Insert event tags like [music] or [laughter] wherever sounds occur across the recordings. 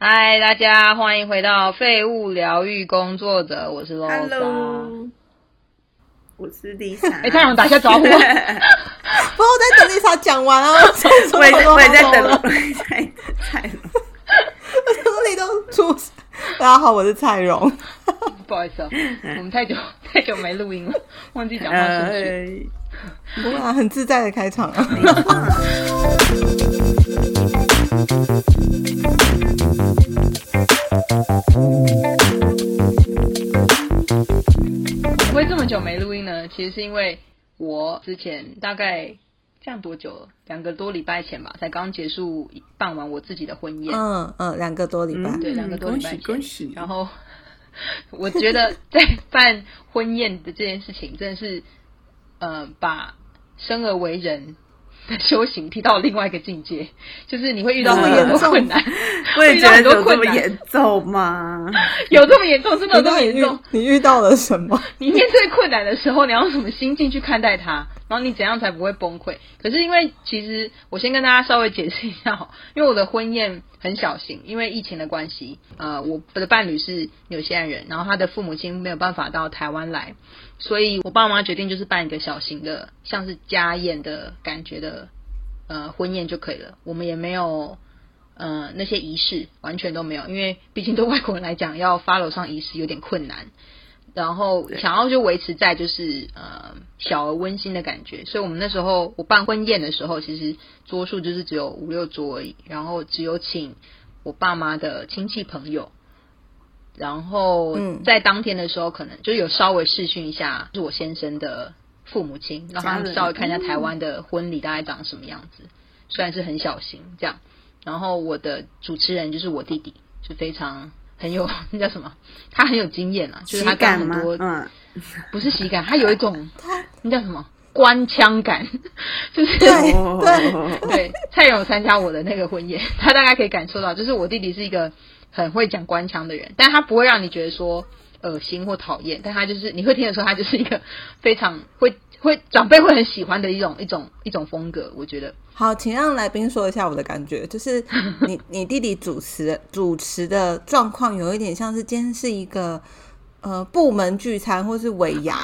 嗨，大家欢迎回到废物疗愈工作者，我是 l o Hello，我是 Lisa。哎，太阳打下招呼。[laughs] 不，我在等 Lisa 讲完啊。我 [laughs] 也我也在等，蔡蔡荣。我里都出。大家好，我是蔡荣。[laughs] 不好意思啊，我们太久太久没录音了，忘记讲话顺序。不啊，很自在的开场啊。会这么久没录音呢？其实是因为我之前大概这样多久了？两个多礼拜前吧，才刚结束办完我自己的婚宴。嗯嗯，两个多礼拜，对，两个多礼拜前。恭喜！然后我觉得在办婚宴的这件事情，真的是呃，把生而为人。修行提到另外一个境界，就是你会遇到很多困难，[laughs] 会遇到很多困难。严重吗？[laughs] 有这么严重？真的这么严重？你遇到了什么？[laughs] 你面对困难的时候，你要用什么心境去看待它？然后你怎样才不会崩溃？可是因为其实我先跟大家稍微解释一下哈，因为我的婚宴很小型，因为疫情的关系，呃，我的伴侣是纽西兰人，然后他的父母亲没有办法到台湾来，所以我爸妈决定就是办一个小型的，像是家宴的感觉的呃婚宴就可以了。我们也没有呃那些仪式，完全都没有，因为毕竟对外国人来讲，要 follow 上仪式有点困难。然后想要就维持在就是呃小而温馨的感觉，所以我们那时候我办婚宴的时候，其实桌数就是只有五六桌而已，然后只有请我爸妈的亲戚朋友，然后在当天的时候可能就有稍微试训一下，是我先生的父母亲，让他们稍微看一下台湾的婚礼大概长什么样子，虽然是很小型这样，然后我的主持人就是我弟弟，就非常。很有 [laughs] 那叫什么？他很有经验啊，就是他干很多，嗯，[laughs] 不是喜感，他有一种那叫什么官腔感，[laughs] 就是对对对。蔡勇参加我的那个婚宴，他大概可以感受到，就是我弟弟是一个很会讲官腔的人，但他不会让你觉得说恶心或讨厌，但他就是你会听得出他就是一个非常会。会长辈会很喜欢的一种一种一种风格，我觉得。好，请让来宾说一下我的感觉，就是你 [laughs] 你弟弟主持主持的状况有一点像是今天是一个呃部门聚餐或是尾牙，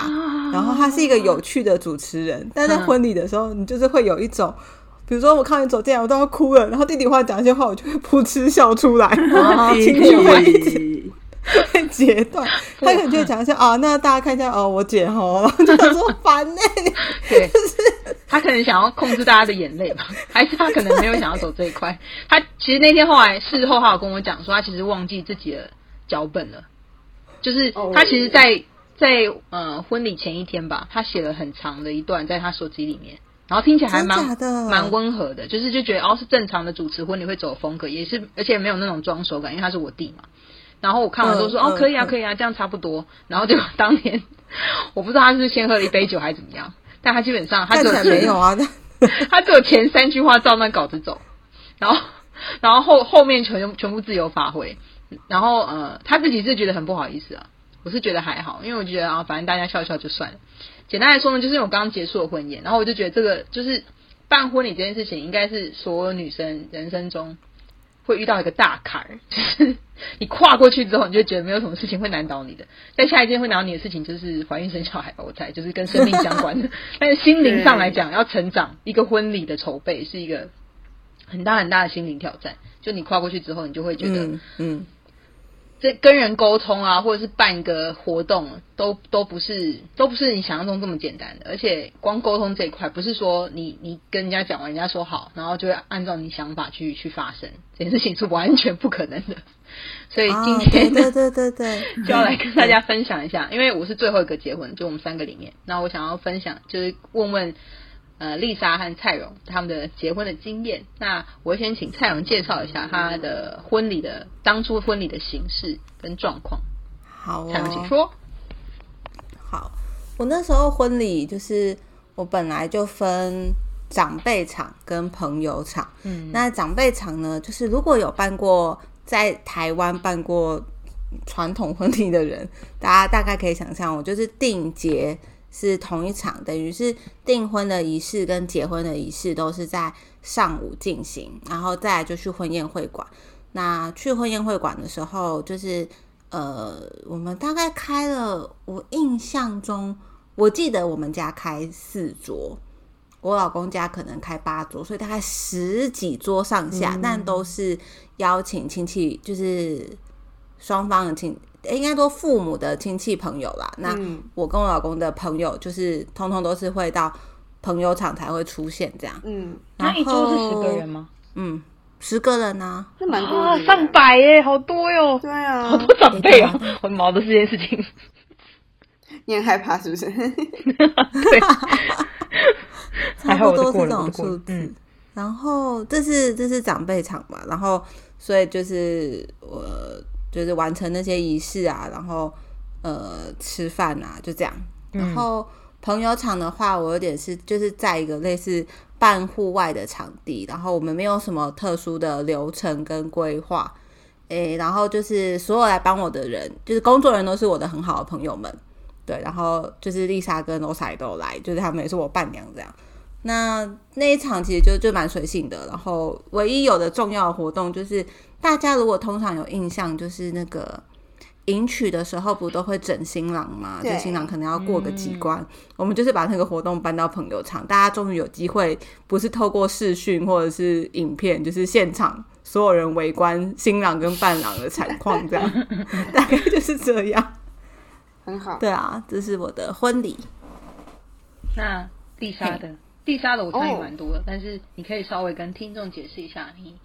然后他是一个有趣的主持人，但在婚礼的时候，你就是会有一种，比如说我看你走进来，我都要哭了，然后弟弟话讲一些话，我就会噗嗤笑出来，[laughs] 情绪会一直。会截断，他可能就会讲一下啊，那大家看一下哦，我姐吼，然后就说烦呢，[laughs] 对，就是。他可能想要控制大家的眼泪吧，[laughs] 还是他可能没有想要走这一块？他其实那天后来事后，他有跟我讲说，他其实忘记自己的脚本了，就是他其实，在在呃婚礼前一天吧，他写了很长的一段在他手机里面，然后听起来还蛮蛮温和的，就是就觉得哦是正常的主持婚礼会走风格，也是而且没有那种装手感，因为他是我弟嘛。然后我看完都说哦可以啊可以啊这样差不多，然后就 [laughs] 当年我不知道他是先喝了一杯酒还是怎么样，但他基本上他只有没有啊，[laughs] 他只有前三句话照那稿子走，然后然后后后面全全部自由发挥，然后呃他自己是觉得很不好意思啊，我是觉得还好，因为我觉得啊反正大家笑笑就算了。简单来说呢，就是我刚刚结束了婚宴，然后我就觉得这个就是办婚礼这件事情，应该是所有女生人生中。会遇到一个大坎儿，[laughs] 就是你跨过去之后，你就觉得没有什么事情会难倒你的。但下一件会难倒你的事情就是怀孕生小孩吧，我猜就是跟生命相关的。[laughs] 但是心灵上来讲，要成长，一个婚礼的筹备是一个很大很大的心灵挑战。就你跨过去之后，你就会觉得，嗯。这跟人沟通啊，或者是办一个活动，都都不是都不是你想象中这么简单的。而且光沟通这一块，不是说你你跟人家讲完，人家说好，然后就会按照你想法去去发生，这件事情是完全不可能的。所以今天对对对对，[laughs] 就要来跟大家分享一下，因为我是最后一个结婚，就我们三个里面，那我想要分享，就是问问。呃，丽莎和蔡荣他们的结婚的经验。那我先请蔡荣介绍一下他的婚礼的当初婚礼的形式跟状况。好，蔡荣请说。好，我那时候婚礼就是我本来就分长辈场跟朋友场。嗯，那长辈场呢，就是如果有办过在台湾办过传统婚礼的人，大家大概可以想象，我就是定结。是同一场，等于是订婚的仪式跟结婚的仪式都是在上午进行，然后再来就去婚宴会馆。那去婚宴会馆的时候，就是呃，我们大概开了，我印象中，我记得我们家开四桌，我老公家可能开八桌，所以大概十几桌上下，但都是邀请亲戚，就是双方的亲，应该说父母的亲戚朋友啦。那嗯我跟我老公的朋友，就是通通都是会到朋友场才会出现这样。嗯，那一桌是十个人吗？嗯，十个人呢、是蛮多啊的，耶，上百耶，好多哟，对啊好，多长辈啊，我很毛的这件事情。你很害怕是不是？[laughs] 对，[laughs] 差不多是这种数就过了。嗯字。然后这是这是长辈场嘛，然后所以就是我就是完成那些仪式啊，然后呃吃饭啊，就这样。然后朋友场的话，我有点是就是在一个类似半户外的场地，然后我们没有什么特殊的流程跟规划。诶，然后就是所有来帮我的人，就是工作人员都是我的很好的朋友们，对，然后就是丽莎跟罗莎也都有来，就是他们也是我伴娘这样。那那一场其实就就蛮随性的，然后唯一有的重要的活动就是大家如果通常有印象，就是那个迎娶的时候不都会整新郎嘛，就对新郎可能要过个几关，我们就是把那个活动搬到朋友场，大家终于有机会不是透过视讯或者是影片，就是现场所有人围观新郎跟伴郎的惨况，这样 [laughs] 大概就是这样。很好。对啊，这是我的婚礼。那丽莎的，丽莎的我参与哦蛮多的，但是你可以稍微跟听众解释一下你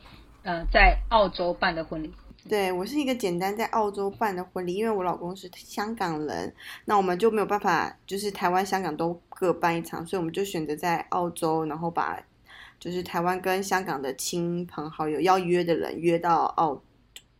呃在澳洲办的婚礼。对我是一个简单在澳洲办的婚礼，因为我老公是香港人，那我们就没有办法，就是台湾、香港都各办一场，所以我们就选择在澳洲，然后把就是台湾跟香港的亲朋好友要约的人约到澳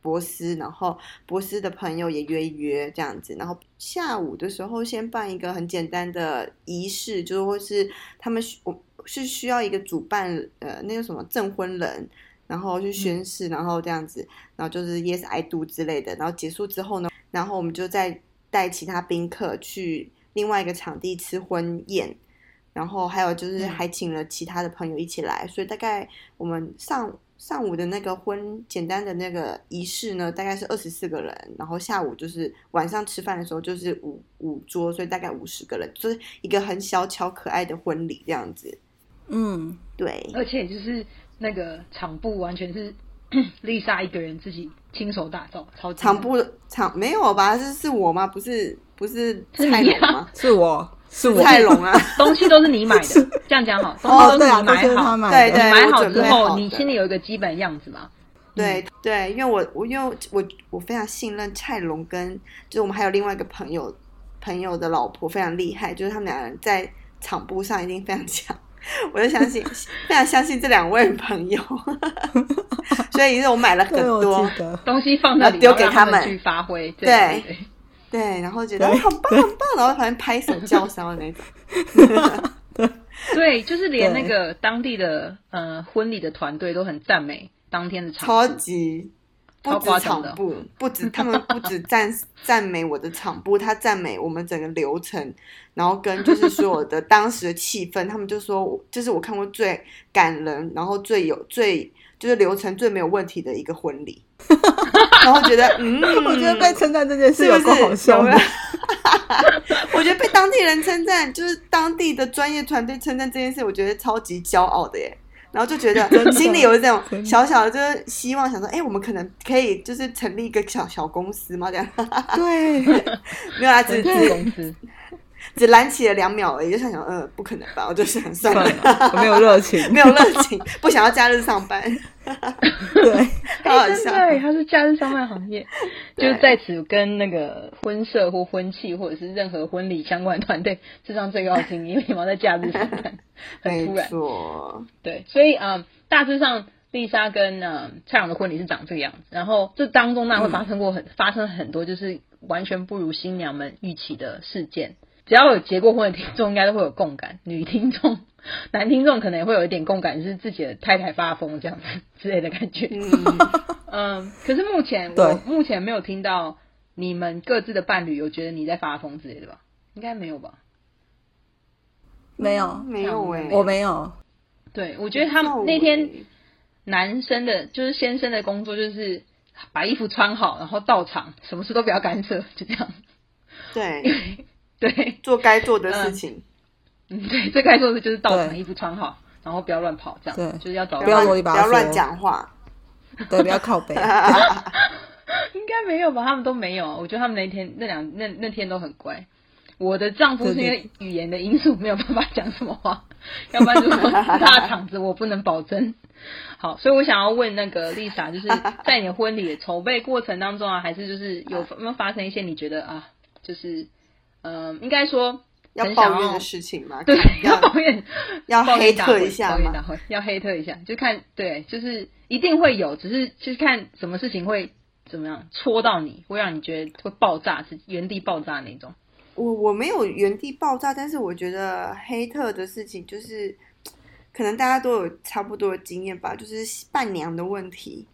博斯，然后博斯的朋友也约一约这样子，然后下午的时候先办一个很简单的仪式，就是或是他们需我是需要一个主办呃那个什么证婚人。然后去宣誓，然后这样子，然后就是 yes I do 之类的，然后结束之后呢，然后我们就再带其他宾客去另外一个场地吃婚宴，然后还有就是还请了其他的朋友一起来，所以大概我们上上午的那个婚简单的那个仪式呢，大概是二十四个人，然后下午就是晚上吃饭的时候就是五五桌，所以大概五十个人，就是一个很小巧可爱的婚礼这样子。嗯，对，而且就是那个场布完全是 [clears throat] 丽莎一个人自己亲手打造，超级场布场没有吧？是是我吗？不是不是蔡龙吗？是我是我蔡龙啊，[laughs] 东西都是你买的，这样讲好，东哦，西都是你买好。对对买好之后，好你心里有一个基本样子嘛？对对，因为我我因为我我非常信任蔡龙跟就是我们还有另外一个朋友朋友的老婆非常厉害，就是他们两人在场部上一定非常强，[laughs] 我就相信 [laughs] 非常相信这两位朋友，所以我买了很多。东西放那里，丢给他他们。去发挥。对。对对对，然后觉得对哦好棒很棒，然后反正拍手叫嚣的那种，[laughs] 对，就是连那个当地的呃婚礼的团队都很赞美当天的场超级。不止场部，不止他们不止 [laughs] 赞赞美我的场部，他赞美我们整个流程，然后跟就是所有的 [laughs] 当时的气氛，他们就说这是我看过最感人，然后最有最就是流程最没有问题的一个婚礼，[laughs] 然后觉得嗯，我觉得被称赞这件事是不是有够好笑的。我觉得被当地人称赞，就是当地的专业团队称赞这件事，我觉得超级骄傲的耶。然后就觉得 [laughs] 心里有一种小小的，就是希望，想说，哎，我们可能可以就是成立一个小小公司嘛，这样。对，[laughs] 没有啦，只对。只公司，只燃起了两秒而已，就想想，呃，不可能吧？我就想算了，算了，我没有热情。[laughs] 没有热情，不想要假日上班，[laughs] 对，好好哎，真笑。的，它是假日上班行业，[laughs] 就是在此跟那个婚社或婚庆或者是任何婚礼相关的团队致上最高的敬意，因为你们要在假日上班，很突没然。错，对，所以嗯，大致上丽莎跟呃蔡阳的婚礼是长这个样子，然后这当中呢会发生过很、发生很多就是完全不如新娘们预期的事件。只要有结过婚的听众，应该都会有共感。女听众、男听众可能也会有一点共感，就是自己的太太发疯这样子之类的感觉。嗯，[laughs] 嗯，可是目前我目前没有听到你们各自的伴侣有觉得你在发疯之类的吧？应该没有吧？没有，没有哎，我没有。对，我觉得他们那天欸男生的，就是先生的工作就是把衣服穿好，然后到场，什么事都不要干涉，就这样。对，对，[laughs] 做该做的事情。嗯，对，最该做的就是到场，对衣服穿好，然后不要乱跑，这样对就是要找不要不要乱讲话。对，不要靠背。[laughs] 应该没有吧？他们都没有。我觉得他们那天那两那那天都很乖。我的丈夫是因为语言的因素没有办法讲什么话，[laughs] 要不然如果大场子我不能保证。好，所以我想要问那个 Lisa，就是在你的婚礼的筹备过程当中啊，还是就是有有没有发生一些你觉得啊，就是嗯、呃应该说要抱怨的事情嘛，[laughs] 对，要要抱怨，[laughs] 要黑特一下要黑特一下，就看对，就是一定会有，只是就是看什么事情会怎么样戳到你，会让你觉得会爆炸，是原地爆炸那种。我我没有原地爆炸，但是我觉得黑特的事情就是，可能大家都有差不多的经验吧，就是伴娘的问题。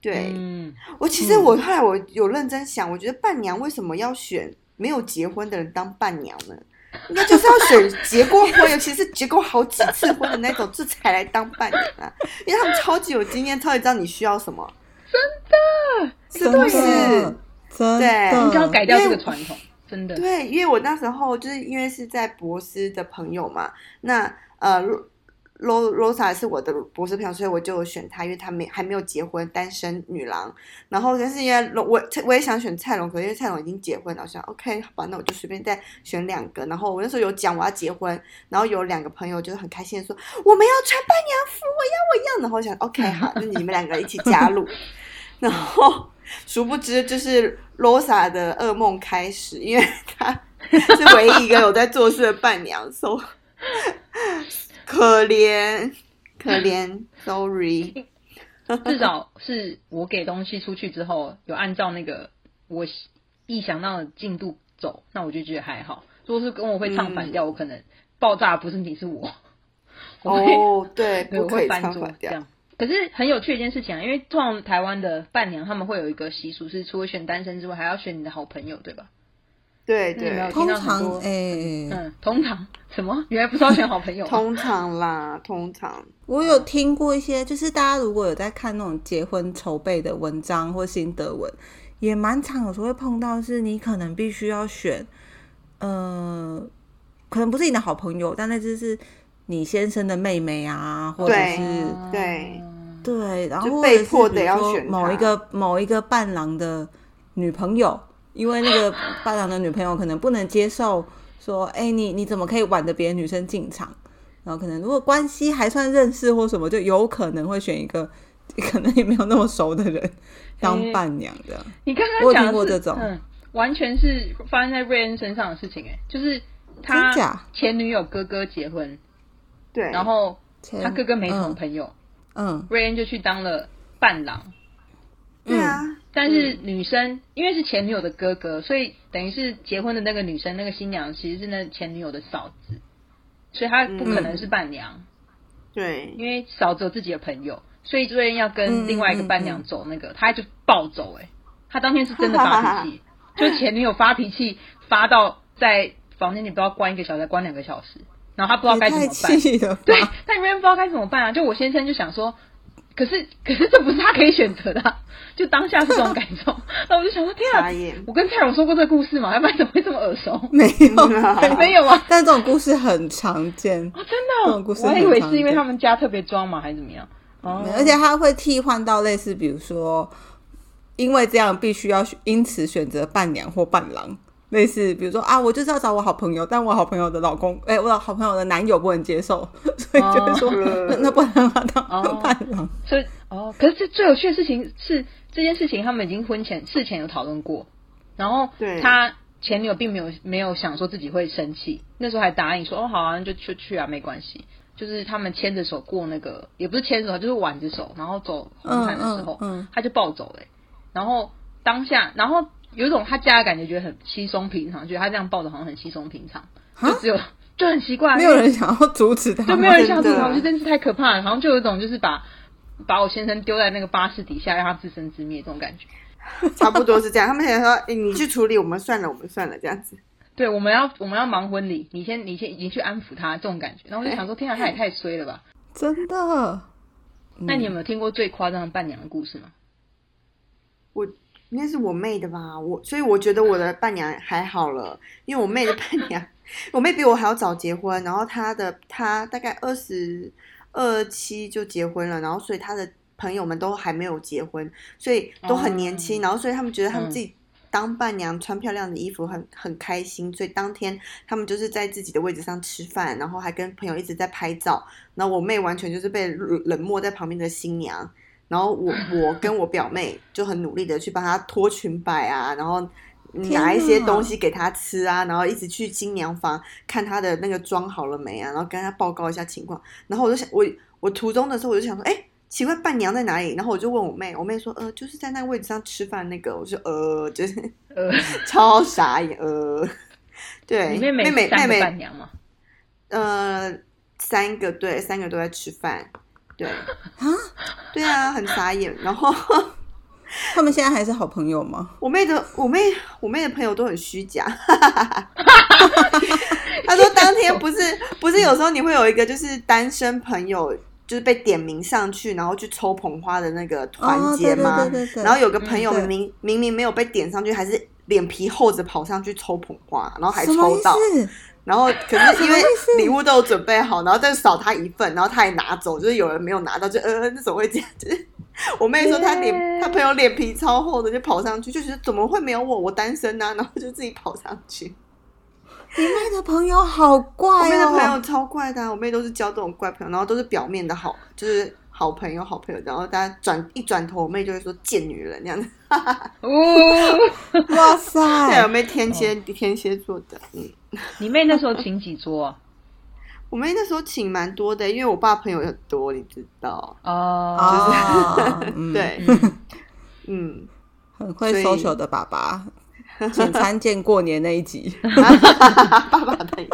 对、嗯，我其实我后来我有认真想，我觉得伴娘为什么要选没有结婚的人当伴娘呢？[laughs] 应该就是要选结过婚，[laughs] 尤其是结过好几次婚的那种，这才来当伴娘啊，因为他们超级有经验，超级知道你需要什么。真的是的，真对的，应该要改掉这个传统，真的。对，因为我那时候就是因为是在博斯的朋友嘛，那呃 Rosa 是我的博士朋友，所以我就选她，因为她没还没有结婚，单身女郎。然后但是因为我我也想选蔡龙，可是因为蔡龙已经结婚了，我想 OK 好吧，那我就随便再选两个。然后我那时候有讲我要结婚，然后有两个朋友就是很开心的说我们要穿伴娘服，我要我要。然后我想 OK 好，那你们两个一起加入。然后殊不知就是罗萨的噩梦开始，因为她 [laughs] 是唯一一个有在做事的伴娘，so 可怜可怜，sorry。[laughs] 至少是我给东西出去之后，有按照那个我意想到的进度走，那我就觉得还好。如果是跟我会唱反调，我可能爆炸不是你是我。我会哦，[laughs] 对，我会翻。桌这样。可是很有趣的一件事情啊，因为通常台湾的伴娘他们会有一个习俗，是除了选单身之外，还要选你的好朋友，对吧？对对，通常哎、嗯，通常什么？原来不是要选好朋友吗？通常啦，通常。我有听过一些，就是大家如果有在看那种结婚筹备的文章或心得文，也蛮常有时候会碰到，是你可能必须要选，呃，可能不是你的好朋友，但那就是你先生的妹妹啊，或者是对对，然后被或者是比如迫得要说某一个某一个伴郎的女朋友，因为那个伴郎的女朋友可能不能接受说，哎、你你怎么可以挽着别的女生进场？然后可能如果关系还算认识或什么，就有可能会选一个 [laughs] 可能也没有那么熟的人当伴娘的。你刚我有刚讲过这种嗯，完全是发生在瑞恩身上的事情、哎，就是他假前女友哥哥结婚，对，然后他哥哥没什么嗯朋友，嗯瑞恩就去当了伴郎。对啊，但是女生、因为是前女友的哥哥，所以等于是结婚的那个女生，那个新娘其实是那前女友的嫂子，所以她不可能是伴娘，对，因为嫂子有自己的朋友，所以瑞恩要跟另外一个伴娘走那个，她就暴走哎、她当天是真的发脾气，[laughs] 就前女友发脾气发到在房间里不知道关一个小时，关两个小时，然后她不知道该怎么办？对，但瑞恩不知道该怎么办啊。就我先生就想说，可是 [laughs] 可是这不是他可以选择的啊、[laughs] 就当下是这种感受。[laughs] 那我就想说，天啊，我跟蔡荣说过这个故事嘛，要不然怎么会这么耳熟？没有，没有啊，但这种故事很常见。哦，真的哦，这种故事我还以为是因为他们家特别装嘛，还是怎么样？哦，而且他会替换到类似，比如说，因为这样必须要因此选择伴娘或伴郎，类似比如说啊，我就是要找我好朋友，但我好朋友的老公，哎、我的好朋友的男友不能接受，[laughs] 所以就是说，哦那那不能让他当哦伴郎。所以哦，可是这最有趣的事情是这件事情，他们已经婚前事前有讨论过，然后对他前女友并没有没有想说自己会生气，那时候还答应说哦好啊，那就去去啊，没关系。就是他们牵着手过那个，也不是牵着手，就是挽着手，然后走红毯的时候，嗯嗯嗯他就暴走了欸、然后当下，然后有一种他家的感觉，觉得很稀松平常，觉得他这样抱着好像很稀松平常，就只有就很奇怪，没有人想要阻止他，就没有人想真的吐槽，我觉得真是太可怕了。好像就有一种就是把把我先生丢在那个巴士底下，让他自生自灭这种感觉。[laughs] 差不多是这样。他们想说，哎，你去处理，我们算了，我们算了，这样子。对，我们要我们要忙婚礼，你先你先你去安抚他这种感觉。然后我就想说，天啊，他也太衰了吧！真的。那你有没有听过最夸张的伴娘的故事吗？我应该是我妹的吧，我所以我觉得我的伴娘还好了，因为我妹的伴娘，[laughs] 我妹比我还要早结婚，然后她的她大概二十二七就结婚了，然后所以她的朋友们都还没有结婚，所以都很年轻，哦然后所以他们觉得他们嗯自己当伴娘穿漂亮的衣服很很开心，所以当天他们就是在自己的位置上吃饭，然后还跟朋友一直在拍照，然后我妹完全就是被冷冷漠在旁边的新娘。然后我我跟我表妹就很努力的去帮她脱裙摆啊，然后拿一些东西给她吃啊，然后一直去新娘房看她的那个妆好了没啊，然后跟她报告一下情况。然后我就想，我我途中的时候我就想说，哎，奇怪，伴娘在哪里？然后我就问我妹，我妹说，呃，就是在那个位置上吃饭那个。我说，呃，就是呃，[laughs] 超傻眼，呃，对，妹妹妹妹伴娘吗？呃，三个对，三个都在吃饭，对，啊，对啊，很傻眼。然后 [laughs] 他们现在还是好朋友吗？我妹的我妹我妹的朋友都很虚假，[laughs] 她说当天不是不是有时候你会有一个就是单身朋友。就是被点名上去，然后去抽捧花的那个团哦结吗？对对对对对然后有个朋友明明、明明没有被点上去，还是脸皮厚着跑上去抽捧花，然后还抽到。思？然后可是因为礼物都有准备好，然后再少他一份，然后他也拿走，就是有人没有拿到，就呃那怎么会这样？就是我妹说她脸她朋友脸皮超厚的，就跑上去，就觉得怎么会没有我？我单身啊，然后就自己跑上去。你妹的朋友好怪我妹的朋友哦，超怪的啊、我妹都是交这种怪朋友，然后都是表面的好，就是好朋友好朋友，然后大家转一转头，我妹就会说贱女人这样子。哦，哇 [laughs] 对啊，我塞！妹天蝎天蝎座的，嗯。[laughs] 你妹那时候请几桌啊？我妹那时候请蛮多的，因为我爸朋友很多，你知道。哦，[laughs] 对，嗯嗯，很会 social 的爸爸，请参见过年那一集。[laughs] 爸爸的，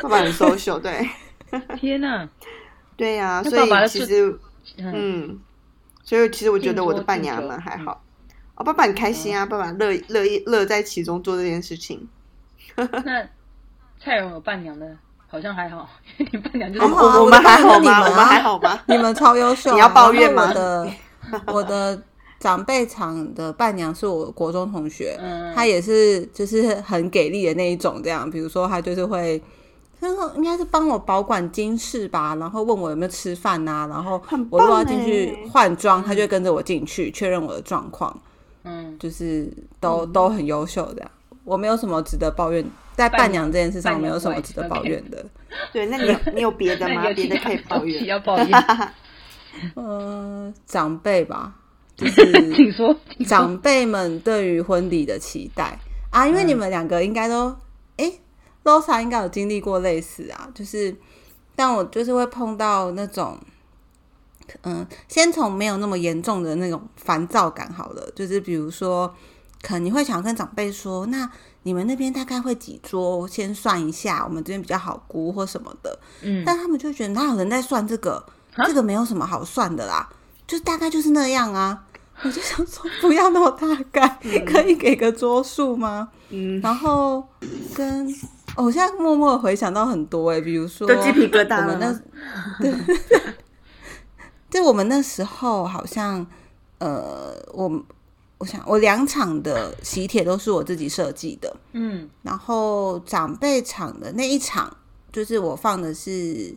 爸爸很 social，对，天哪！对呀、那所以爸爸的就其实，嗯，嗯，所以其实我觉得我的伴娘们还好。哦，爸爸很开心啊，爸爸乐乐意乐在其中做这件事情。[laughs] 那蔡荣有伴娘的，好像还好，因为你伴娘就是我我们还好吗？你们还好吗？你们超优秀啊、[laughs] 你要抱怨吗我的我的长辈场的伴娘是我国中同学，嗯她也是就是很给力的那一种，这样，比如说她就是会。他说应该是帮我保管金饰吧，然后问我有没有吃饭呐、然后我如果要进去欸换装，他就跟着我进去确认我的状况，嗯，就是都、都很优秀的。我没有什么值得抱怨，在伴娘这件事上没有什么值得抱怨的。[laughs] 对，那你有你有别的吗？[laughs] 别的可以抱怨。要抱怨，[laughs] 呃，长辈吧，就是请说，长辈们对于婚礼的期待啊，因为你们两个应该都，诶 r o s a 应该有经历过类似啊，就是，但我就是会碰到那种，嗯，先从没有那么严重的那种烦躁感好了，就是比如说，可能你会想跟长辈说，那你们那边大概会几桌？先算一下，我们这边比较好估或什么的，嗯，但他们就觉得哪有人在算这个？啊这个没有什么好算的啦，就大概就是那样啊。[laughs] 我就想说，不要那么大概，可以给个桌数吗？嗯，然后跟、哦我现在默默回想到很多哎、比如说都鸡皮疙瘩我们那。[laughs] 对，[laughs] 就我们那时候好像呃，我我想我两场的喜帖都是我自己设计的，嗯。然后长辈场的那一场，就是我放的是，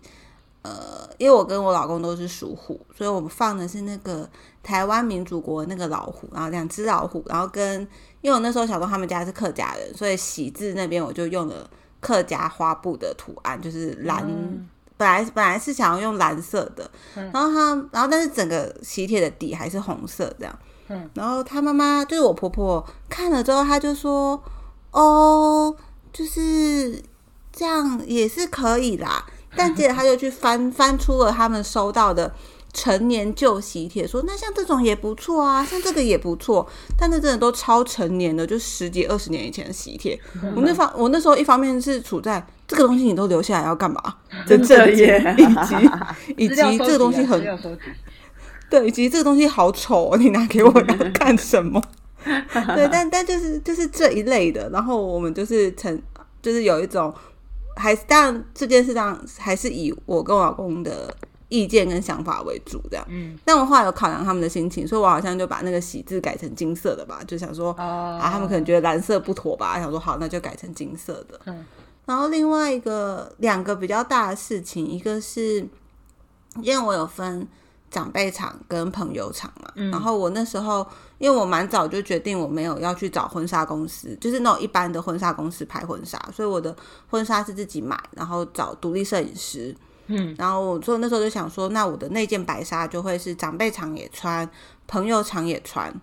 呃，因为我跟我老公都是属虎，所以我们放的是那个台湾民主国那个老虎，然后两只老虎，然后跟因为我那时候小时候他们家是客家人，所以喜字那边我就用了客家花布的图案，就是蓝。嗯。本来本来是想要用蓝色的，然后它，然后但是整个喜帖的底还是红色这样，嗯，然后他妈妈就是我婆婆看了之后，她就说：“哦，就是这样也是可以啦。”但接着她就去翻 [laughs] 翻出了他们收到的成年旧喜帖，说：“那像这种也不错啊，像这个也不错。”但那真的都超成年的，就十几二十年以前的喜帖。[laughs] 我那方我那时候一方面是处在这个东西你都留下来要干嘛？[laughs] 真的耶以及以及这个东西很对，以及这个东西好丑、哦，你拿给我要干什么？[laughs] 对，但但就是就是这一类的，然后我们就是成就是有一种，还是当然这件事上还是以我跟我老公的意见跟想法为主，这样。嗯，但我后来有考量他们的心情，所以我好像就把那个喜字改成金色的吧，就想说哦啊，他们可能觉得蓝色不妥吧，想说好，那就改成金色的。嗯然后另外一个两个比较大的事情，一个是因为我有分长辈场跟朋友场嘛，嗯然后我那时候因为我蛮早就决定我没有要去找婚纱公司，就是那种一般的婚纱公司拍婚纱，所以我的婚纱是自己买，然后找独立摄影师。嗯，然后我所以那时候就想说，那我的那件白纱就会是长辈场也穿，朋友场也穿。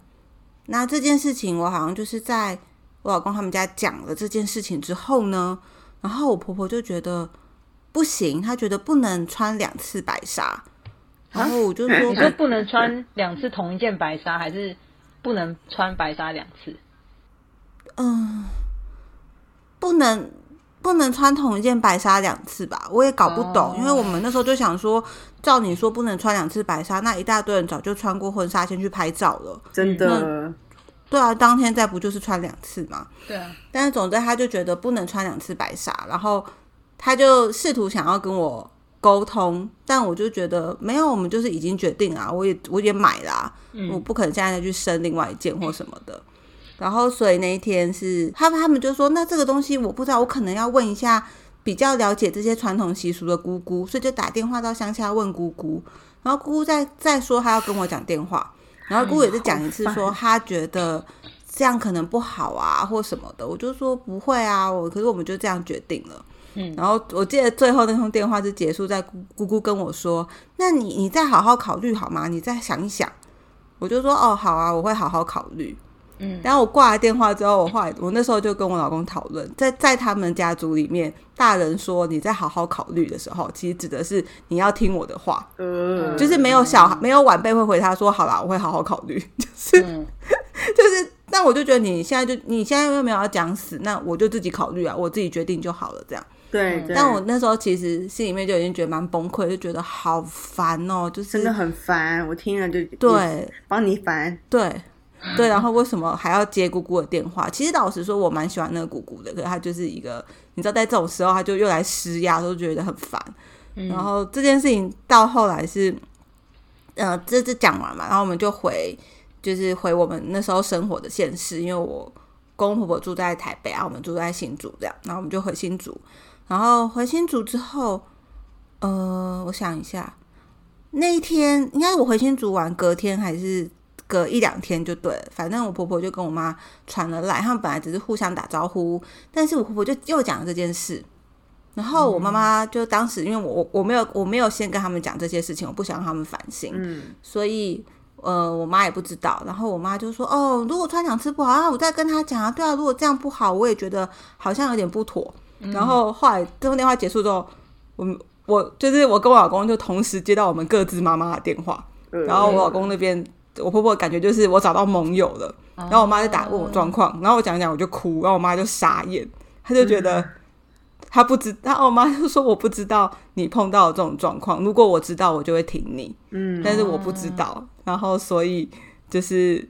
那这件事情我好像就是在我老公他们家讲了这件事情之后呢，然后我婆婆就觉得不行，她觉得不能穿两次白纱。然后我就说你说不能穿两次同一件白纱，还是不能穿白纱两次？嗯不能不能穿同一件白纱两次吧？我也搞不懂，哦因为我们那时候就想说，照你说不能穿两次白纱，那一大堆人早就穿过婚纱先去拍照了。真的，对啊，当天在不就是穿两次吗？对啊，但是总之他就觉得不能穿两次白纱，然后他就试图想要跟我沟通，但我就觉得没有，我们就是已经决定啊，我也我也买啦、我不可能现在再去生另外一件或什么的。然后所以那一天是他们他们就说，那这个东西我不知道，我可能要问一下比较了解这些传统习俗的姑姑，所以就打电话到乡下问姑姑，然后姑姑再再说她要跟我讲电话，然后姑姑也是讲一次说她觉得这样可能不好啊或什么的，我就说不会啊，我可是我们就这样决定了。嗯然后我记得最后那通电话是结束在姑姑姑跟我说：“那你你再好好考虑好吗？你再想一想。”我就说：“哦，好啊，我会好好考虑。”嗯，然后我挂了电话之后，我后来我那时候就跟我老公讨论，在在他们家族里面，大人说你再好好考虑的时候，其实指的是你要听我的话，嗯，就是没有小孩没有晚辈会回他说好啦，我会好好考虑，就是嗯就是，但我就觉得你现在就你现在又没有要讲死，那我就自己考虑啊，我自己决定就好了，这样。对，对但我那时候其实心里面就已经觉得蛮崩溃，就觉得好烦哦，就是真的很烦，我听了就对帮你烦，对对，然后为什么还要接姑姑的电话？其实老实说，我蛮喜欢那个姑姑的，可是她就是一个，你知道，在这种时候，她就又来施压，都觉得很烦。然后这件事情到后来是，呃，这次讲完嘛，然后我们就回，就是回我们那时候生活的县市，因为我公公婆婆住在台北啊，我们住在新竹这样，然后我们就回新竹，然后回新竹之后，呃，我想一下，那一天应该我回新竹玩，隔天还是隔一两天就对了，反正我婆婆就跟我妈传了来，他们本来只是互相打招呼，但是我婆婆就又讲了这件事。然后我妈妈就当时，因为我我我没有我没有先跟他们讲这些事情，我不想让他们烦心，嗯，所以呃我妈也不知道。然后我妈就说：“哦，如果穿两次不好，啊，我再跟她讲啊，对啊，如果这样不好，我也觉得好像有点不妥。然后后来这通电话结束之后，我们我就是我跟我老公就同时接到我们各自妈妈的电话，呃然后我老公那边，我婆婆感觉就是我找到盟友了，然后我妈就打问我状况，然后我讲讲我就哭，然后我妈就傻眼，她就觉得她不知，然后我妈就说我不知道你碰到这种状况，如果我知道我就会挺你，嗯，但是我不知道，然后所以就是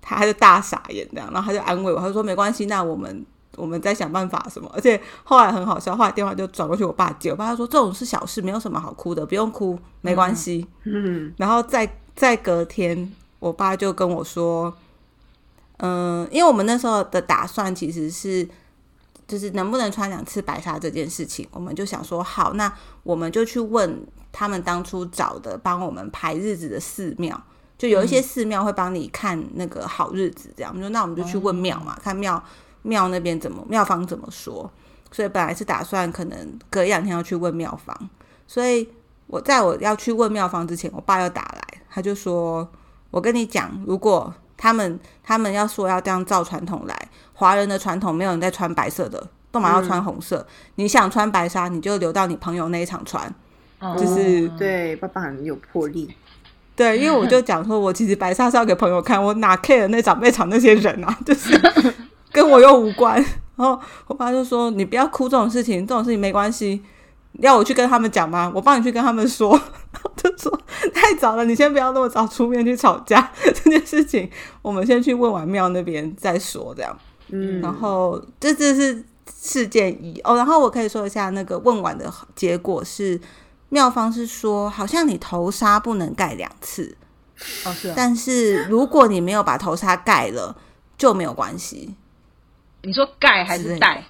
她就大傻眼这样，然后她就安慰我，她说没关系，那我们。我们再想办法什么，而且后来很好笑，后来电话就转过去我爸接，我爸他说这种是小事，没有什么好哭的，不用哭，没关系。嗯然后再再隔天，我爸就跟我说，嗯、因为我们那时候的打算其实是，就是能不能穿两次白纱这件事情，我们就想说，好，那我们就去问他们当初找的帮我们排日子的寺庙，就有一些寺庙会帮你看那个好日子，这样，我们说那我们就去问庙嘛，看庙庙那边怎么庙方怎么说。所以本来是打算可能隔一两天要去问庙方，所以我在我要去问庙方之前，我爸又打来，他就说：“我跟你讲，如果他们他们要说要这样照传统来，华人的传统没有人在穿白色的，干嘛要穿红色？你想穿白纱，你就留到你朋友那一场穿。哦就是对，爸爸很有魄力，对，因为我就讲说，我其实白纱是要给朋友看，我哪 care 那长辈场那些人啊，就是跟我又无关。然后我爸就说：“你不要哭这种事情，这种事情没关系。要我去跟他们讲吗？我帮你去跟他们说。”我就说：“太早了，你先不要那么早出面去吵架 [laughs] 这件事情，我们先去问完庙那边再说。”这样。嗯，然后这这是事件一哦，然后我可以说一下那个问完的结果是，妙方是说，好像你头纱不能盖两次，哦是啊，但是如果你没有把头纱盖了，就没有关系。你说盖还是戴？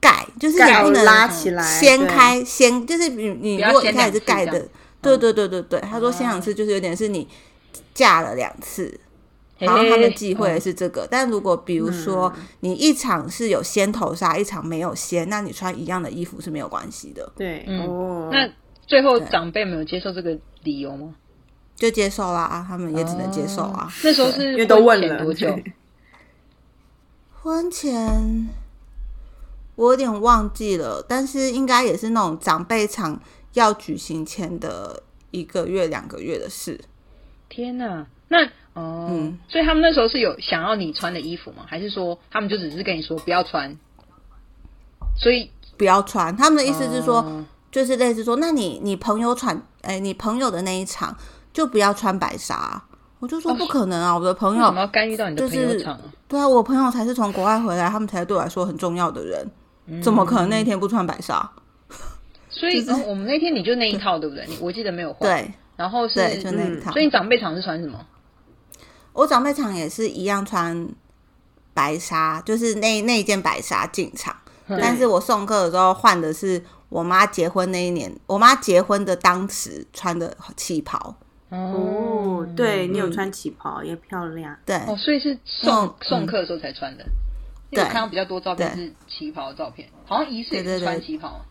盖就是你不能拉起来，掀开，掀就是你你如果一开始是盖的，对对对对对，他说掀两次就是有点是你架了两次，然后他的忌讳是这个。但如果比如说你一场是有掀头纱，一场没有掀，那你穿一样的衣服是没有关系的，对，嗯。哦，那最后长辈没有接受这个理由吗？就接受啦，他们也只能接受啊。哦。那时候是因为都问了多久？对婚前我有点忘记了，但是应该也是那种长辈场要举行前的一个月、两个月的事。天哪！那哦，嗯所以他们那时候是有想要你穿的衣服吗？还是说他们就只是跟你说不要穿？所以不要穿。他们的意思是说，哦就是类似说，那你你朋友穿，哎、你朋友的那一场就不要穿白纱。我就说哦不可能啊，我的朋友，要干预到你的就是朋友场啊？对啊，我朋友才是从国外回来，他们才是对我来说很重要的人，嗯怎么可能那一天不穿白纱？[laughs] 所以、就是哦我们那天你就那一套对不对？你我记得没有换。。对然后是对，就那一套。所以你长辈场是穿什么？我长辈场也是一样穿白纱，就是那那一件白纱进场。但是我送客的时候换的是我妈结婚那一年，我妈结婚的当时穿的旗袍。哦，对你有嗯穿旗袍也漂亮，对，哦，所以是送、嗯送客的时候才穿的。因为我对看到比较多照片对是旗袍的照片，好像仪式也是对对对穿旗袍。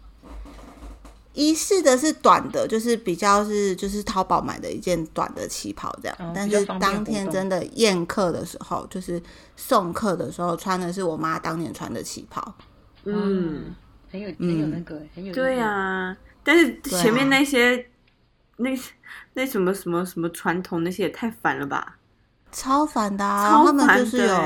仪式的是短的，就是比较是就是淘宝买的一件短的旗袍这样。哦但是当天真的宴客的时候，就是送客的时候穿的是我妈当年穿的旗袍。嗯，很有很有那个、很有对啊、但是啊前面那些那那什么什么什么传统那些也太烦了吧，超烦的啊！超他们就是有，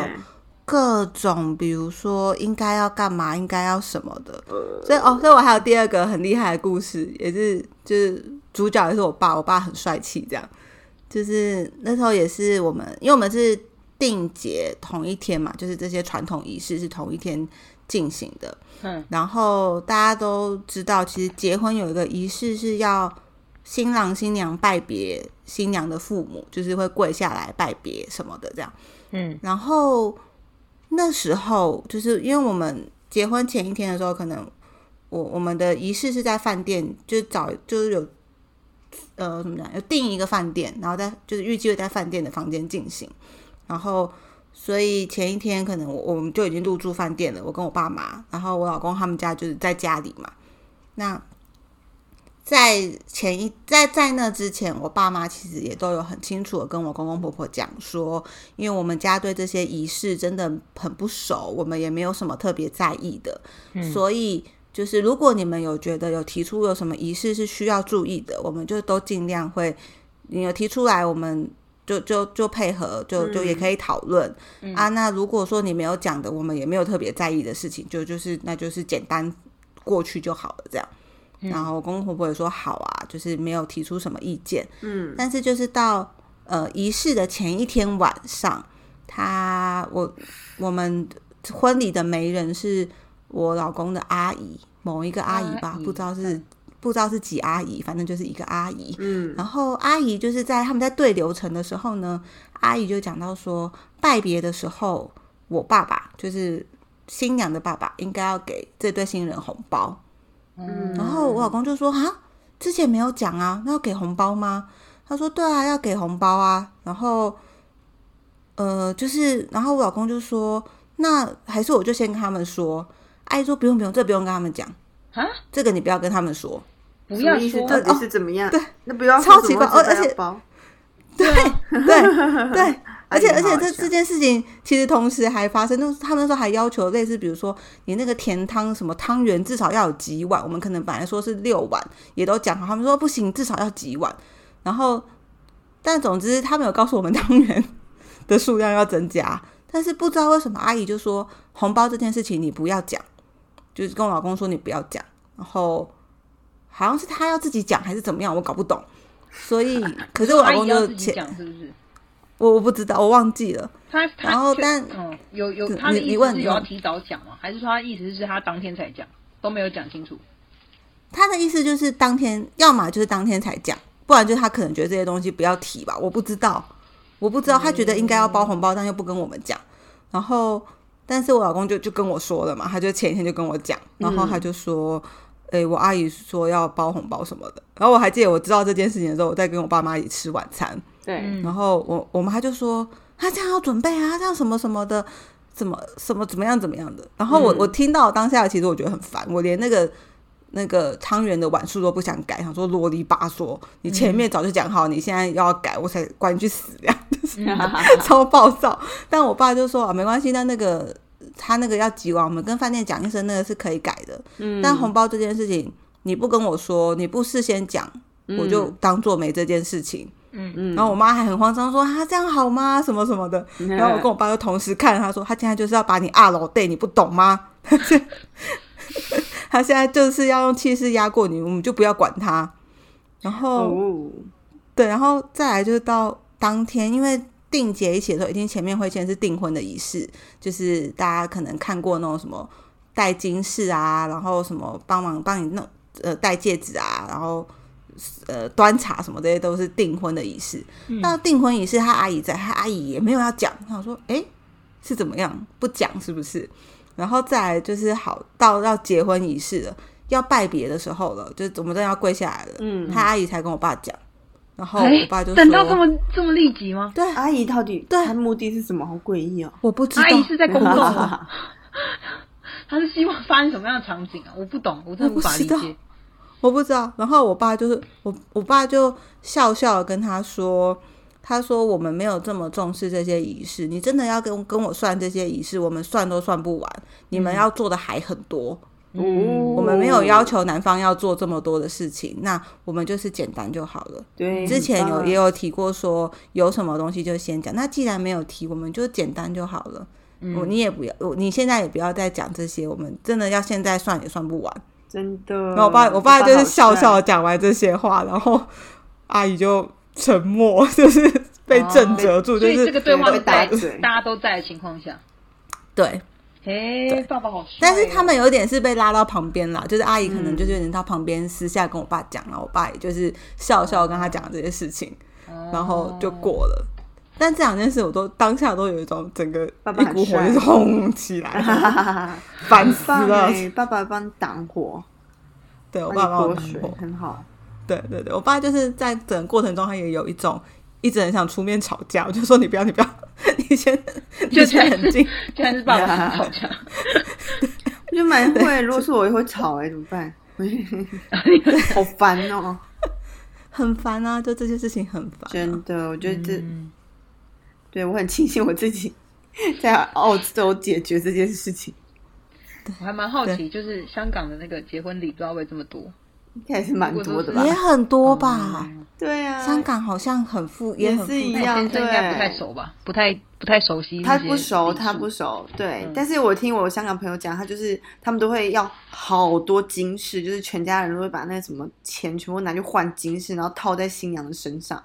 各种，比如说应该要干嘛，应该要什么的。所以哦，所以我还有第二个很厉害的故事，也是就是主角也是我爸，我爸很帅气，这样。就是那时候也是我们，因为我们是定节同一天嘛，就是这些传统仪式是同一天进行的。嗯，然后大家都知道，其实结婚有一个仪式是要新郎新娘拜别新娘的父母，就是会跪下来拜别什么的这样。嗯，然后那时候就是因为我们结婚前一天的时候，可能我我们的仪式是在饭店，就找就是有呃怎么讲，有订一个饭店，然后在就是预计会在饭店的房间进行，然后。所以前一天可能我我们就已经入住饭店了，我跟我爸妈，然后我老公他们家就是在家里嘛。那在前一在在那之前，我爸妈其实也都有很清楚的跟我公公婆婆讲说，因为我们家对这些仪式真的很不熟，我们也没有什么特别在意的，所以就是如果你们有觉得有提出有什么仪式是需要注意的，我们就都尽量会，你有提出来，我们就就就配合，就就也可以讨论、啊。那如果说你没有讲的，我们也没有特别在意的事情，就就是那就是简单过去就好了，这样。然后我公公婆婆也说好啊，就是没有提出什么意见。嗯，但是就是到呃仪式的前一天晚上，他我我们婚礼的媒人是我老公的阿姨，某一个阿姨吧，姨不知道是不知道是几阿姨，反正就是一个阿姨。嗯，然后阿姨就是在他们在对流程的时候呢，阿姨就讲到说，拜别的时候，我爸爸就是新娘的爸爸，应该要给这对新人红包。嗯然后我老公就说：“啊，之前没有讲啊，那要给红包吗？”他说：“对啊，要给红包啊。”然后，呃，就是，然后我老公就说：“那还是我就先跟他们说。”阿姨说：“不用不用，这不用跟他们讲，啊，这个你不要跟他们说。不要？说到底是怎么样？对，那不要超奇说什么知道怪而而且包，对对对，而且而且这这件事情其实同时还发生，就是他们那时候还要求类似，比如说你那个甜汤什么汤圆至少要有几碗，我们可能本来说是六碗，也都讲好，他们说不行，至少要几碗。然后，但总之他们有告诉我们 [laughs] 汤圆的数量要增加，但是不知道为什么阿姨就说红包这件事情你不要讲，就是跟我老公说你不要讲，然后好像是他要自己讲还是怎么样，我搞不懂。所以，[laughs] 可是我老公就讲是不是？我我不知道，我忘记了。他他然后但嗯有有他的意你问有要提早讲吗？还是说他意思是他当天才讲，都没有讲清楚？他的意思就是当天，要么就是当天才讲，不然就他可能觉得这些东西不要提吧，我不知道，我不知道，他觉得应该要包红包，但又不跟我们讲。然后，但是我老公就就跟我说了嘛，他就前一天就跟我讲，然后他就说，诶、我阿姨说要包红包什么的。然后我还记得我知道这件事情的时候，我在跟我爸妈一起吃晚餐，对，嗯然后我我妈就说她这样要准备啊，这样什么什么的，怎么什么怎么样怎么样的。然后我、嗯我听到当下，其实我觉得很烦，我连那个那个汤圆的碗数都不想改，想说啰里吧嗦，你前面早就讲好，你现在要改，我才管你去死这样，[laughs] 就是超暴躁。但我爸就说啊，没关系，那那个他那个要急完，我们跟饭店讲一声，那个是可以改的。嗯但红包这件事情，你不跟我说，你不事先讲，我就当做没这件事情。嗯，然后我妈还很慌张说：“啊，这样好吗？什么什么的。”然后我跟我爸就同时看，他说：“他现在就是要把你二楼对，你不懂吗？[laughs] 他现在就是要用气势压过你，我们就不要管他。”然后、哦，对，然后再来就是到当天，因为订结一起的时候，一定前面会先是订婚的仪式，就是大家可能看过那种什么戴金饰啊，然后什么帮忙帮你弄呃戴戒指啊，然后呃端茶什么这些都是订婚的仪式。那订婚仪式，他阿姨在，他阿姨也没有要讲，他说：“诶，是怎么样？不讲是不是？”然后再来就是好到要结婚仪式了，要拜别的时候了，就是我们真的要跪下来了，嗯他阿姨才跟我爸讲，然后哎我爸就说：“等到这么这么立即吗？对，阿姨到底对她目的是什么？好诡异哦。我不知道阿，姨是在工作吗？[laughs] 他是希望发生什么样的场景啊？我不懂，我真的无法理解。我不知道。然后我爸就是我，我爸就笑笑地跟他说：“他说我们没有这么重视这些仪式，你真的要跟跟我算这些仪式，我们算都算不完，你们要做的还很多。嗯，我们没有要求男方要做这么多的事情，那我们就是简单就好了。对，之前有也有提过说有什么东西就先讲，那既然没有提，我们就简单就好了。我你也不要，我你现在也不要再讲这些，我们真的要现在算也算不完。真的。然后我爸我爸就是笑笑讲完这些话，然后阿姨就沉默，[laughs] 就是被震折住，就是这个对话被打嘴大家都在的情况下。对。哎，爸爸好。但是他们有点是被拉到旁边啦，就是阿姨可能嗯就是有点到旁边私下跟我爸讲，然后我爸也就是笑笑跟他讲这些事情，哦，然后就过了。但这两件事我都当下都有一种整个一股火就是轰起来，[laughs] 烦死棒了。哎，爸爸帮你挡火，对我爸爸帮我你挡火，，很好。对对对，我爸就是在整个过程中，他也有一种一直很想出面吵架，[laughs] 我就说你不要，你不要，[laughs] 你先，你就是先冷静。居然是爸爸吵架，我就蛮会，如果是我也会吵哎，怎么办？好烦哦，很烦啊，就这些事情很烦、啊。真的，我觉得这嗯对我很庆幸我自己 [laughs] 在澳洲解决这件事情，我还蛮好奇，就是香港的那个结婚礼，不知道会这么多。应该还是蛮多的吧也？很多吧。对啊，香港好像很富，也是一样先生应该不太熟吧？不太不太熟悉他不熟，他不熟，对。嗯但是我听我香港朋友讲，他就是他们都会要好多金饰，就是全家人都会把那什么钱全部拿去换金饰，然后套在新娘的身上，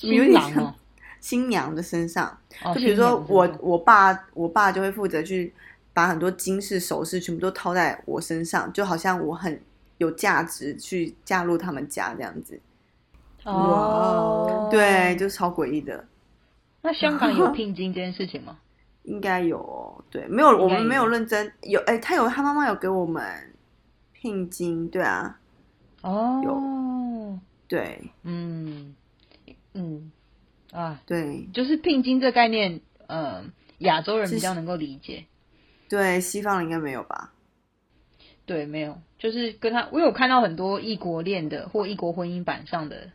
有新点像郎哦，新娘的身上。哦就比如说我我爸我爸就会负责去把很多金饰首饰全部都套在我身上，就好像我很有价值去嫁入他们家这样子。哦，对，就超诡异的。那。香港有聘金这件事情吗？[laughs] 应该有哦，对，没有，我们没有有。认真有，哎、他有他妈妈有给我们聘金，对啊，哦，有。对。嗯嗯啊，对就是聘金这概念，呃，亚洲人比较能够理解。对，西方人应该没有吧？对，没有，就是跟他，我有看到很多异国恋的或异国婚姻版上的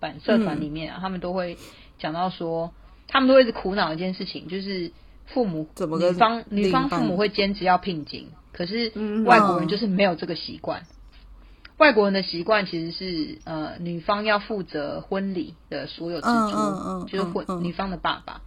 版社团里面啊，他们都会讲到说，他们都会一直苦恼一件事情，就是父母怎么女方女方父母会坚持要聘金，可是嗯外国人就是没有这个习惯。外国人的习惯其实是呃，女方要负责婚礼的所有支出，嗯嗯嗯就是婚、嗯嗯。女方的爸爸，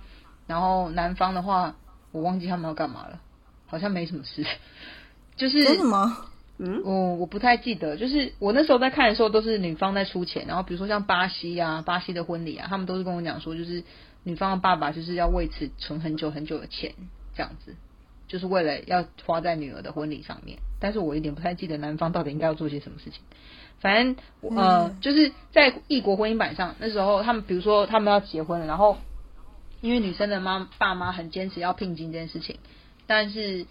然后男方的话，我忘记他们要干嘛了，好像没什么事，[laughs] 就是真的吗？嗯，我我不太记得，就是我那时候在看的时候，都是女方在出钱，然后比如说像巴西啊，巴西的婚礼啊，他们都是跟我讲说，就是女方的爸爸就是要为此存很久很久的钱，这样子。就是为了要花在女儿的婚礼上面。但是我有点不太记得男方到底应该要做些什么事情。反正呃，就是在异国婚姻版上，那时候他们比如说他们要结婚了，然后因为女生的妈爸妈很坚持要聘金这件事情，但是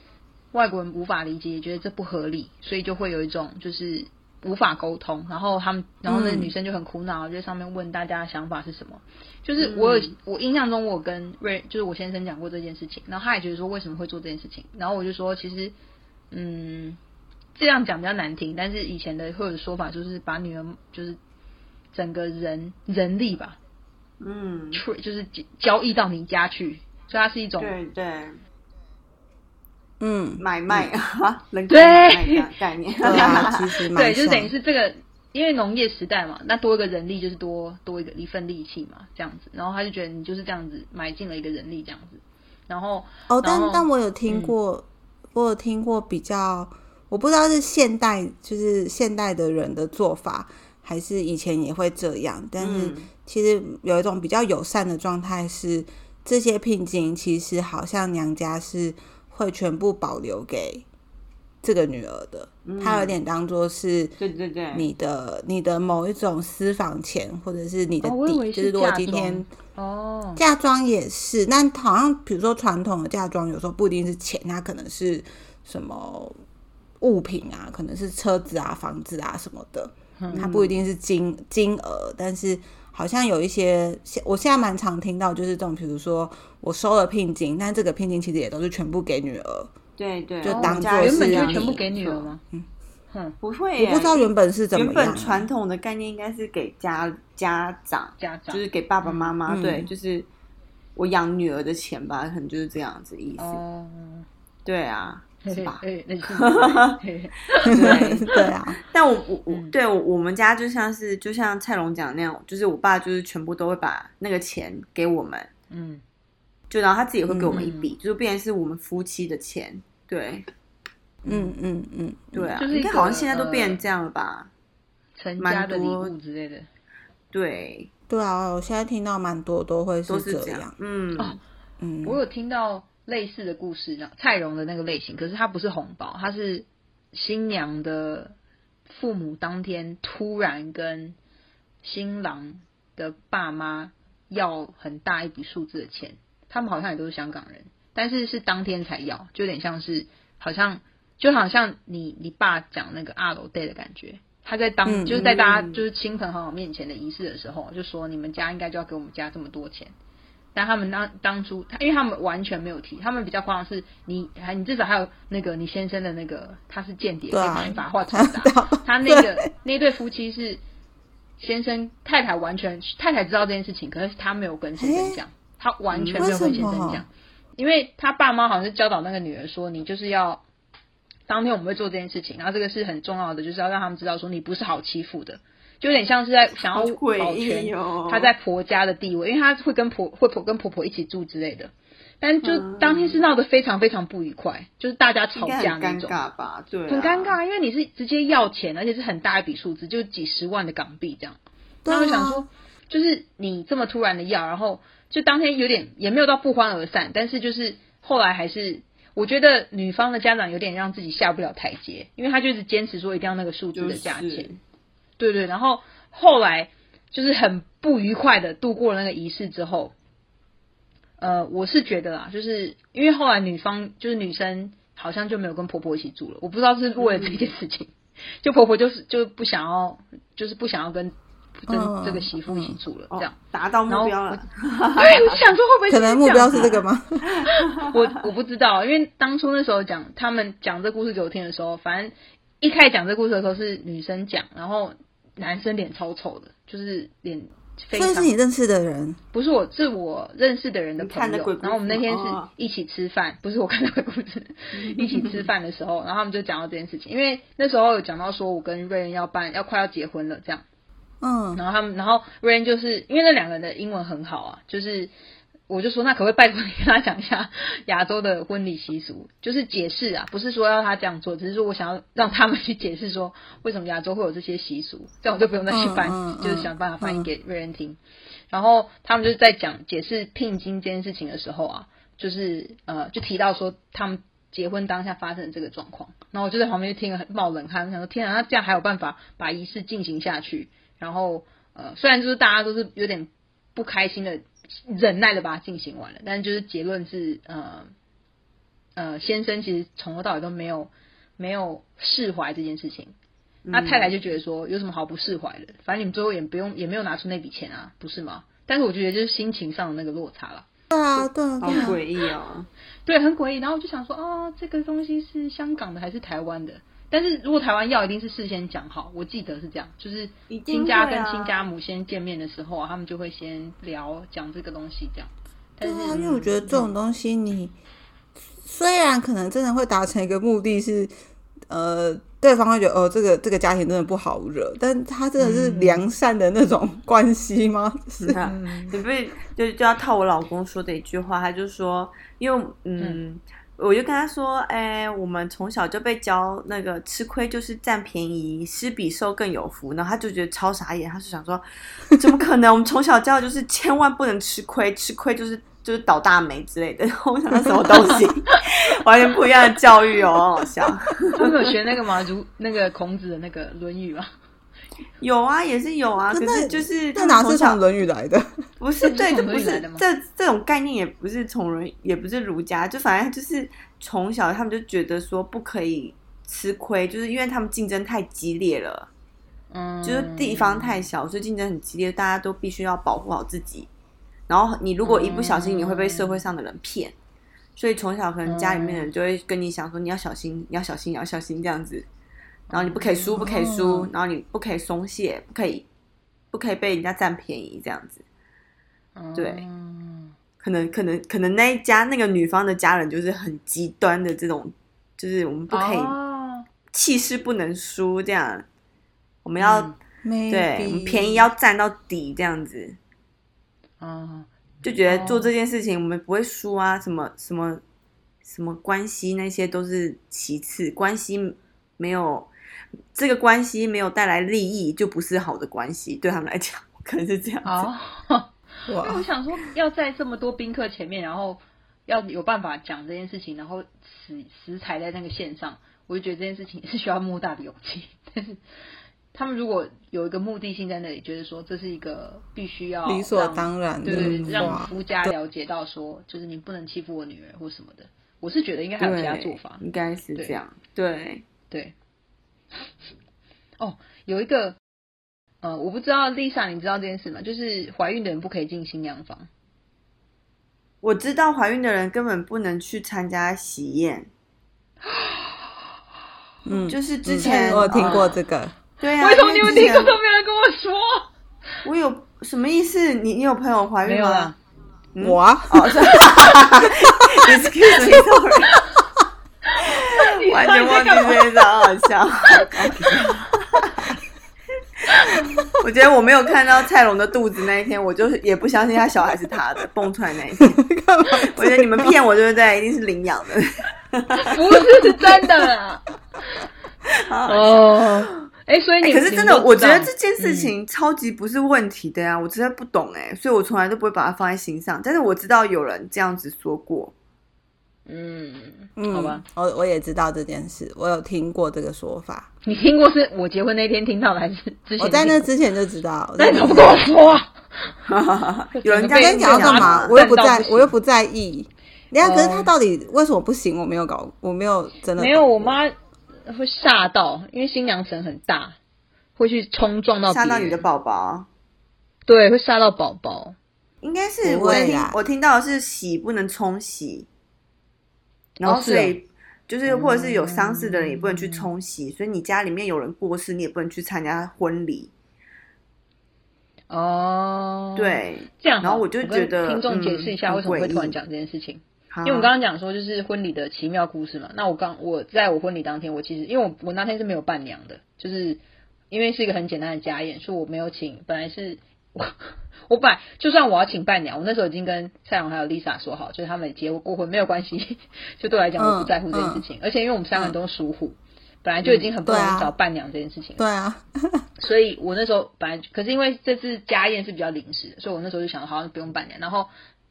外国人无法理解，也觉得这不合理，所以就会有一种就是无法沟通。然后他们，然后那女生就很苦恼，就在上面问大家的想法是什么。就是我有我印象中，我跟瑞就是我先生讲过这件事情，然后他也觉得说为什么会做这件事情，然后我就说其实嗯。这样讲比较难听，但是以前的会有说法，就是把女儿就是整个人人力吧，嗯，就是交易到你家去，所以它是一种对对，嗯，买卖啊，[laughs] 对。概念，[laughs] [laughs] 对，就是等于是这个，因为农业时代嘛，那多一个人力就是多多一个一份力气嘛，这样子，然后他就觉得你就是这样子买进了一个人力这样子，然后哦，但但我有听过，我有听过比较。我不知道是现代就是现代的人的做法，还是以前也会这样。但是其实有一种比较友善的状态是，这些聘金其实好像娘家是会全部保留给这个女儿的，她有点当做是对对对你的你的某一种私房钱，或者是你的底。就是如果今天哦嫁妆也是，但好像比如说传统的嫁妆，有时候不一定是钱，它可能是什么。物品啊，可能是车子啊、房子啊什么的，它不一定是金金额，但是好像有一些，我现在蛮常听到，就是这种，比如说我收了聘金，但这个聘金其实也都是全部给女儿，对对，就当做原本就全部给女儿吗？嗯，不会，我不知道原本是怎么样。原本传统的概念应该是给家家长，家长就是给爸爸妈妈，对，就是我养女儿的钱吧，可能就是这样子意思。对啊。是吧？对 [laughs] 对啊，[laughs] 但我我我对我们家就像是就像蔡龙讲那样，就是我爸就是全部都会把那个钱给我们，嗯，就然后他自己会给我们一笔，就是变成是我们夫妻的钱，对，嗯。嗯嗯，对啊，应该好像现在都变成这样了吧？成家的礼物之类的，对。对啊，我现在听到蛮多都会是这样，嗯嗯，我有听到。类似的故事，蔡荣的那个类型，可是它不是红包，它是新娘的父母当天突然跟新郎的爸妈要很大一笔数字的钱，他们好像也都是香港人，但是是当天才要，就有点像是好像就好像你你爸讲那个二楼 day 的感觉，他在当就是在大家就是亲朋好友面前的仪式的时候，就说你们家应该就要给我们家这么多钱。但他们当当初，他因为他们完全没有提，他们比较夸张是，你还你至少还有那个你先生的那个他是间谍，没法画出来。他那个那对夫妻是先生太太完全太太知道这件事情，可是他没有跟先生讲，他完全没有跟先生讲，因为他爸妈好像是教导那个女儿说，你就是要当天我们会做这件事情，然后这个是很重要的，就是要让他们知道说你不是好欺负的。就有点像是在想要保全她在婆家的地位，因为她会跟婆会婆跟婆婆一起住之类的。但就当天是闹得非常非常不愉快，就是大家吵架那种，尴尬吧？对，很尴尬，因为你是直接要钱，而且是很大一笔数字，就几十万的港币这样。那我想说，就是你这么突然的要，然后就当天有点也没有到不欢而散，但是就是后来还是我觉得女方的家长有点让自己下不了台阶，因为他就是坚持说一定要那个数字的价钱。对对，然后后来就是很不愉快的度过了那个仪式之后，呃，我是觉得啊，就是因为后来女方就是女生好像就没有跟婆婆一起住了，我不知道是为了这件事情，[laughs] 就婆婆就是就不想要，就是不想要跟跟这个媳妇一起住了，这样达到目标了。[laughs] 对，我想说会不会可能目标是这个吗？[laughs] 我我不知道，因为当初那时候讲他们讲这故事给我听的时候，反正一开始讲这故事的时候是女生讲，然后。男生脸超丑的，就是脸非常。是你认识的人？不是我，是我认识的人的朋友。然后我们那天是一起吃饭，不是我看的鬼故事。[laughs] 一起吃饭的时候，然后他们就讲到这件事情，因为那时候有讲到说我跟瑞恩要办，要快要结婚了这样。嗯。然后他们，然后瑞恩就是因为那两个人的英文很好啊，就是。我就说，那可不可以拜托你跟他讲一下亚洲的婚礼习俗，就是解释啊，不是说要他这样做，只是说我想要让他们去解释说为什么亚洲会有这些习俗，这样我就不用再去翻，[laughs] 就是想办法翻译给瑞恩听。然后他们就是在讲解释聘金这件事情的时候啊，就是呃，就提到说他们结婚当下发生的这个状况，然后我就在旁边就听了很冒冷汗，想说天啊，那这样还有办法把仪式进行下去？然后呃，虽然就是大家都是有点不开心的忍耐的把它进行完了，但是就是结论是呃呃，先生其实从头到尾都没有没有释怀这件事情。那太太就觉得说，有什么好不释怀的？反正你们最后也不用，也没有拿出那笔钱啊，不是吗？但是我觉得就是心情上的那个落差了。对啊，对啊，好诡异哦。[laughs] 对，很诡异。然后我就想说，哦，这个东西是香港的还是台湾的？但是如果台湾要，一定是事先讲好。我记得是这样，就是亲家跟亲家母先见面的时候啊，他们就会先聊讲这个东西这样。对啊，因为我觉得这种东西，你虽然可能真的会达成一个目的是，呃。对方会觉得哦，这个这个家庭真的不好惹，但他真的是良善的那种关系吗？是啊，[laughs] 你不是就就要套我老公说的一句话，他就说，因为嗯，我就跟他说，哎，我们从小就被教那个吃亏就是占便宜，施比受更有福，然后他就觉得超傻眼，他是想说，怎么可能？我们从小教就是千万不能吃亏，吃亏就是。就是倒大霉之类的，我想什么东西，[laughs] 完全不一样的教育哦，好笑。[laughs] 他们有学那个吗？如那个孔子的那个《论语》吗？有啊，也是有啊。可是就是他哪是从《论语》来的？不是，[laughs] 对，这不是这这种概念，也不是从人，也不是儒家，就反正就是从小他们就觉得说不可以吃亏，就是因为他们竞争太激烈了，嗯，就是地方太小，所以竞争很激烈，大家都必须要保护好自己。然后你如果一不小心，你会被社会上的人骗，所以从小可能家里面的人就会跟你讲说，你要小心，你要小心，你要小心这样子。然后你不可以输，不可以输，然后你不可以松懈，不可以，不可以被人家占便宜这样子。对，可能可能可能那一家那个女方的家人就是很极端的这种，就是我们不可以气势不能输这样，我们要对便宜要占到底这样子。啊，就觉得做这件事情我们不会输啊，什么什么什么关系那些都是其次，关系没有这个关系没有带来利益，就不是好的关系，对他们来讲可能是这样子。[laughs] 因为我想说，要在这么多宾客前面，然后要有办法讲这件事情，然后死死踩在那个线上，我就觉得这件事情是需要莫大的勇气，[laughs] 但是。他们如果有一个目的性在那里，觉得说这是一个必须要理所当然，对对，让夫家了解到说，就是你不能欺负我女儿或什么的。我是觉得应该还有其他做法，应该是这样。对对。[laughs] 哦，有一个，呃，我不知道，Lisa，你知道这件事吗？就是怀孕的人不可以进新娘房。我知道怀孕的人根本不能去参加喜宴。[laughs] 嗯，就是之前我有听过这个。对呀，为什么你们听过都没人跟我说？我有什么意思？你你有朋友怀孕吗？我啊，哦，是，[laughs] 完全忘记这一张，好笑。[laughs] 我觉得我没有看到蔡龙的肚子那一天，我就是也不相信他小孩是他的蹦出来那一天。[laughs] 我觉得你们骗我，对不对？一定是领养的，[laughs] 不是是真的。哦。哎，所以你可是真的，我觉得这件事情超级不是问题的呀，我真的不懂哎，所以我从来都不会把它放在心上。但是我知道有人这样子说过，嗯嗯，好吧，我我也知道这件事，我有听过这个说法。你听过是 [laughs] 我结婚那天听到的，还是之前？我在那之前就知道。那你怎么跟我说？[laughs] 有人跟你讲干嘛？[laughs] 我又不在，我又不在意。你看，可是他到底为什么不行？我没有搞，我没有真的没有我妈。会吓到，因为新娘神很大，会去冲撞到吓到你的宝宝。对，会吓到宝宝。应该是我听我听到的是洗不能冲喜，然后所以就是或者是有丧事的人也不能去冲喜，所以你家里面有人过世，你也不能去参加婚礼。哦，对，这样。然后我就觉得听众解释一下为什么会突然讲这件事情。因为我刚刚讲说就是婚礼的奇妙故事嘛，那我刚我在我婚礼当天，我其实因为我我那天是没有伴娘的，就是因为是一个很简单的家宴，所以我没有请。本来是我 [laughs] 我本来就算我要请伴娘，我那时候已经跟蔡荣还有 Lisa 说好，就是他们结过婚没有关系，就对我来讲我不在乎这件事情。而且因为我们三个人都属虎，本来就已经很不容易找伴娘这件事情。对啊，所以我那时候本来可是因为这次家宴是比较临时，所以我那时候就想好像不用伴娘，然后。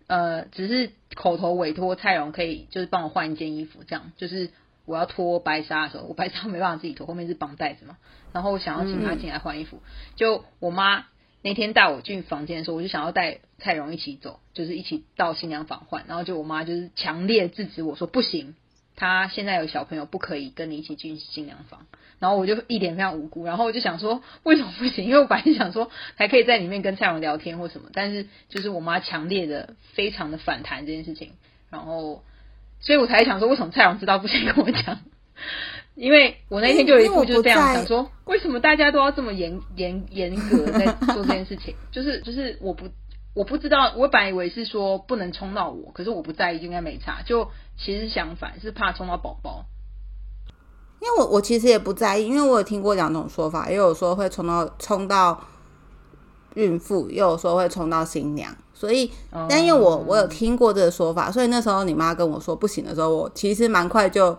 呃，只是口头委托蔡荣可以就是帮我换一件衣服，这样就是我要脱白纱的时候，我白纱没办法自己脱，后面是绑带子嘛，然后我想要请他进来换衣服，就我妈那天带我进房间的时候，我就想要带蔡荣一起走，就是一起到新娘房换，然后就我妈就是强烈制止我说不行。他现在有小朋友，不可以跟你一起进新娘房。然后我就一脸非常无辜，然后我就想说，为什么不行？因为我本来想说还可以在里面跟蔡荣聊天或什么，但是就是我妈强烈的、非常的反弹这件事情。然后，所以我才想说，为什么蔡荣知道不先跟我讲？因为我那天就有一副就是这样想说，为什么大家都要这么严严严格在做这件事情？[laughs] 就是就是我不。我不知道，我本来以为是说不能冲到我，可是我不在意，应该没差。就其实相反，是怕冲到宝宝。因为我我其实也不在意，因为我有听过两种说法，也有说会冲到冲到孕妇，又有说会冲到新娘。所以，但因为我我有听过这个说法，所以那时候你妈跟我说不行的时候，我其实蛮快就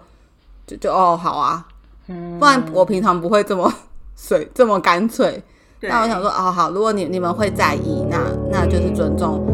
就就哦好啊，不然我平常不会这么水这么干脆。那我想说，哦好，如果你你们会在意，那那就是尊重